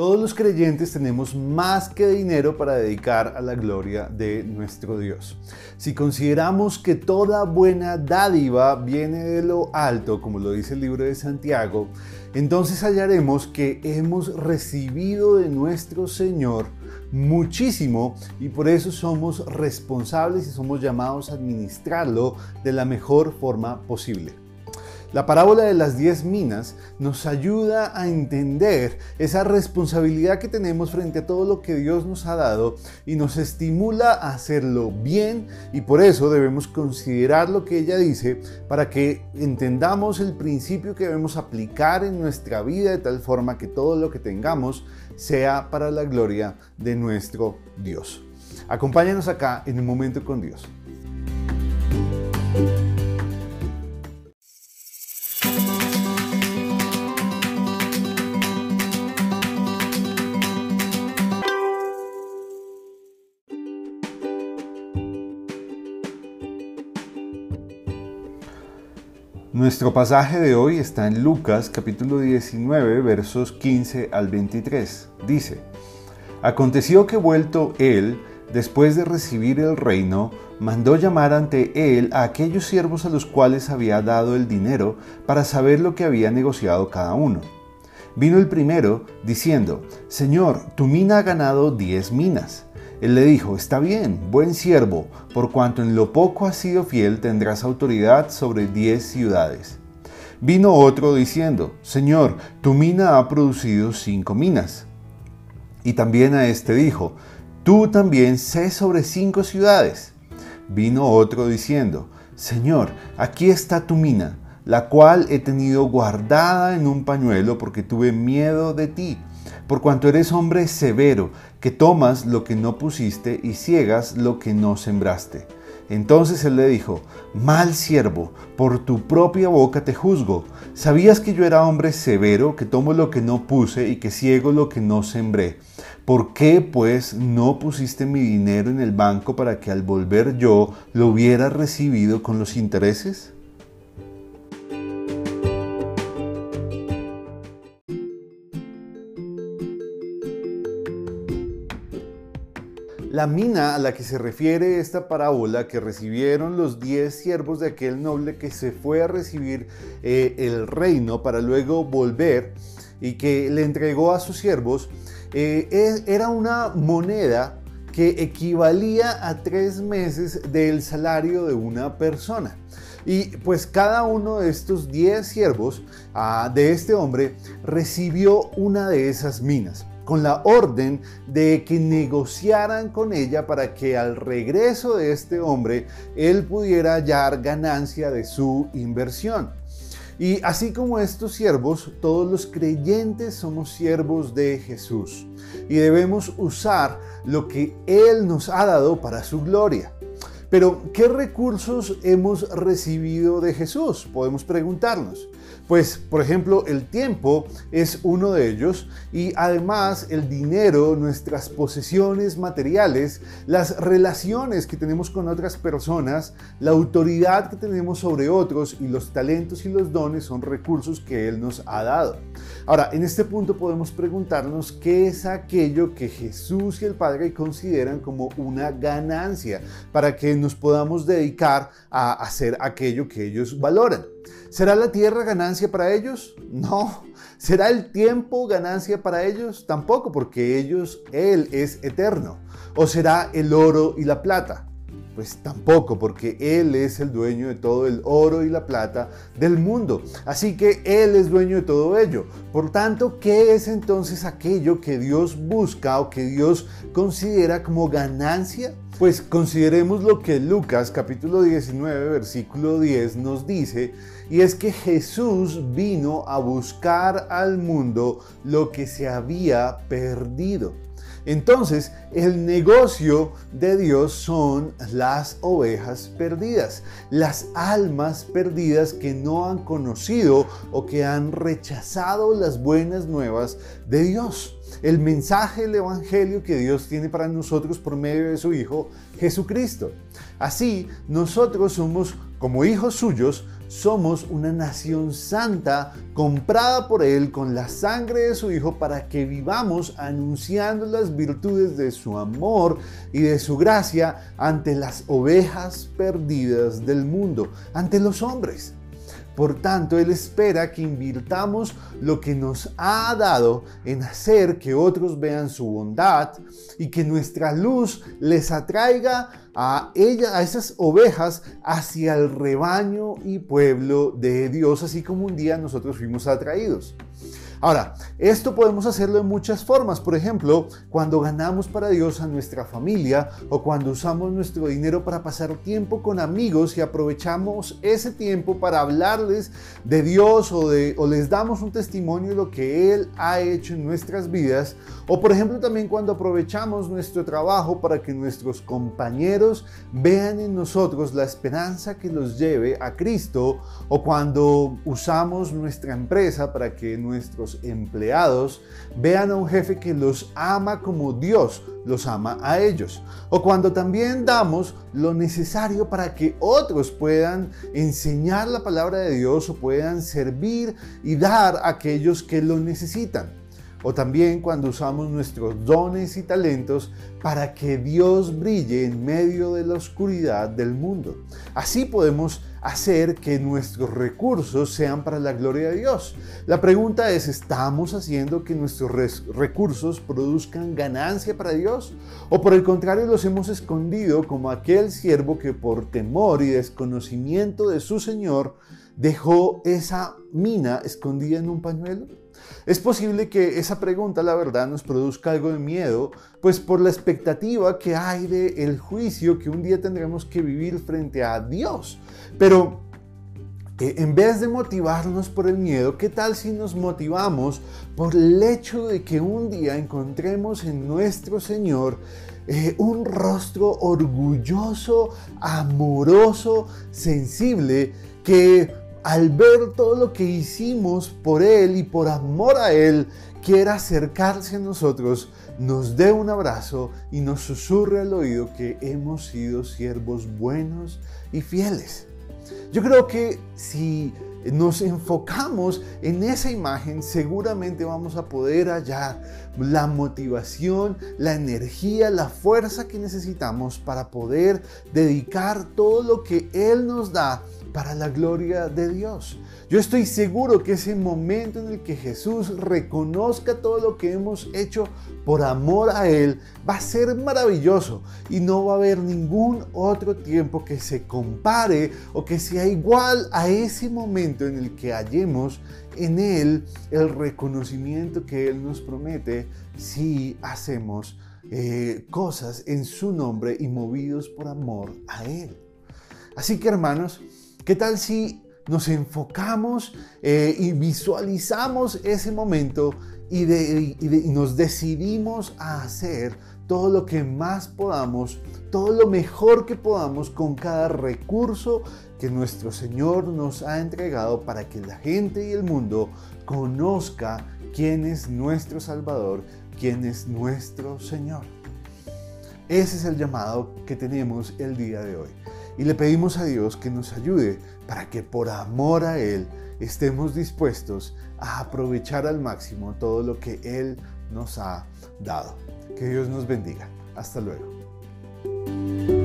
Todos los creyentes tenemos más que dinero para dedicar a la gloria de nuestro Dios. Si consideramos que toda buena dádiva viene de lo alto, como lo dice el libro de Santiago, entonces hallaremos que hemos recibido de nuestro Señor muchísimo y por eso somos responsables y somos llamados a administrarlo de la mejor forma posible. La parábola de las diez minas nos ayuda a entender esa responsabilidad que tenemos frente a todo lo que Dios nos ha dado y nos estimula a hacerlo bien y por eso debemos considerar lo que ella dice para que entendamos el principio que debemos aplicar en nuestra vida de tal forma que todo lo que tengamos sea para la gloria de nuestro Dios. Acompáñanos acá en un momento con Dios. Nuestro pasaje de hoy está en Lucas capítulo 19 versos 15 al 23. Dice, Aconteció que vuelto él, después de recibir el reino, mandó llamar ante él a aquellos siervos a los cuales había dado el dinero para saber lo que había negociado cada uno. Vino el primero, diciendo, Señor, tu mina ha ganado diez minas. Él le dijo, está bien, buen siervo, por cuanto en lo poco has sido fiel, tendrás autoridad sobre diez ciudades. Vino otro diciendo, Señor, tu mina ha producido cinco minas. Y también a este dijo, tú también sé sobre cinco ciudades. Vino otro diciendo, Señor, aquí está tu mina, la cual he tenido guardada en un pañuelo porque tuve miedo de ti por cuanto eres hombre severo, que tomas lo que no pusiste y ciegas lo que no sembraste. Entonces él le dijo, Mal siervo, por tu propia boca te juzgo. ¿Sabías que yo era hombre severo, que tomo lo que no puse y que ciego lo que no sembré? ¿Por qué pues no pusiste mi dinero en el banco para que al volver yo lo hubiera recibido con los intereses? La mina a la que se refiere esta parábola que recibieron los diez siervos de aquel noble que se fue a recibir eh, el reino para luego volver y que le entregó a sus siervos, eh, era una moneda que equivalía a tres meses del salario de una persona. Y pues cada uno de estos diez siervos ah, de este hombre recibió una de esas minas con la orden de que negociaran con ella para que al regreso de este hombre él pudiera hallar ganancia de su inversión. Y así como estos siervos, todos los creyentes somos siervos de Jesús y debemos usar lo que Él nos ha dado para su gloria. Pero, ¿qué recursos hemos recibido de Jesús? Podemos preguntarnos. Pues, por ejemplo, el tiempo es uno de ellos y además el dinero, nuestras posesiones materiales, las relaciones que tenemos con otras personas, la autoridad que tenemos sobre otros y los talentos y los dones son recursos que Él nos ha dado. Ahora, en este punto podemos preguntarnos qué es aquello que Jesús y el Padre consideran como una ganancia para que nos podamos dedicar a hacer aquello que ellos valoran. ¿Será la tierra ganancia para ellos? No. ¿Será el tiempo ganancia para ellos? Tampoco, porque ellos, Él es eterno. ¿O será el oro y la plata? Pues tampoco, porque Él es el dueño de todo el oro y la plata del mundo. Así que Él es dueño de todo ello. Por tanto, ¿qué es entonces aquello que Dios busca o que Dios considera como ganancia? Pues consideremos lo que Lucas capítulo 19 versículo 10 nos dice, y es que Jesús vino a buscar al mundo lo que se había perdido. Entonces, el negocio de Dios son las ovejas perdidas, las almas perdidas que no han conocido o que han rechazado las buenas nuevas de Dios. El mensaje del Evangelio que Dios tiene para nosotros por medio de su Hijo Jesucristo. Así, nosotros somos Como hijos suyos, somos una nación santa comprada por Él con la sangre de su Hijo para que vivamos anunciando las virtudes de su amor y de su gracia ante las ovejas perdidas del mundo, ante los hombres. Por tanto, Él espera que invirtamos lo que nos ha dado en hacer que otros vean su bondad y que nuestra luz les atraiga a ella, a esas ovejas hacia el rebaño y pueblo de Dios, así como un día nosotros fuimos atraídos. Ahora, esto podemos hacerlo de muchas formas. Por ejemplo, cuando ganamos para Dios a nuestra familia o cuando usamos nuestro dinero para pasar tiempo con amigos y aprovechamos ese tiempo para hablarles de Dios o, de, o les damos un testimonio de lo que Él ha hecho en nuestras vidas. O por ejemplo también cuando aprovechamos nuestro trabajo para que nuestros compañeros vean en nosotros la esperanza que los lleve a Cristo. O cuando usamos nuestra empresa para que nuestros empleados vean a un jefe que los ama como Dios los ama a ellos. O cuando también damos lo necesario para que otros puedan enseñar la palabra de Dios o puedan servir y dar a aquellos que lo necesitan o también cuando usamos nuestros dones y talentos para que Dios brille en medio de la oscuridad del mundo. Así podemos hacer que nuestros recursos sean para la gloria de Dios. La pregunta es, ¿estamos haciendo que nuestros recursos produzcan ganancia para Dios? ¿O por el contrario los hemos escondido como aquel siervo que por temor y desconocimiento de su Señor dejó esa mina escondida en un pañuelo? Es posible que esa pregunta, la verdad, nos produzca algo de miedo, pues por la expectativa que hay de el juicio que un día tendremos que vivir frente a Dios. Pero eh, en vez de motivarnos por el miedo, ¿qué tal si nos motivamos por el hecho de que un día encontremos en nuestro Señor eh, un rostro orgulloso, amoroso, sensible, que al ver todo lo que hicimos por Él y por amor a Él, quiera acercarse a nosotros, nos dé un abrazo y nos susurre al oído que hemos sido siervos buenos y fieles. Yo creo que si nos enfocamos en esa imagen, seguramente vamos a poder hallar la motivación, la energía, la fuerza que necesitamos para poder dedicar todo lo que Él nos da para la gloria de Dios. Yo estoy seguro que ese momento en el que Jesús reconozca todo lo que hemos hecho por amor a Él va a ser maravilloso y no va a haber ningún otro tiempo que se compare o que sea igual a ese momento en el que hallemos en Él el reconocimiento que Él nos promete si hacemos eh, cosas en su nombre y movidos por amor a Él. Así que hermanos, ¿Qué tal si nos enfocamos eh, y visualizamos ese momento y, nos decidimos a hacer todo lo que más podamos, todo lo mejor que podamos con cada recurso que nuestro Señor nos ha entregado para que la gente y el mundo conozca quién es nuestro Salvador, quién es nuestro Señor. Ese es el llamado que tenemos el día de hoy y le pedimos a Dios que nos ayude para que por amor a Él estemos dispuestos a aprovechar al máximo todo lo que Él nos ha dado. Que Dios nos bendiga. Hasta luego.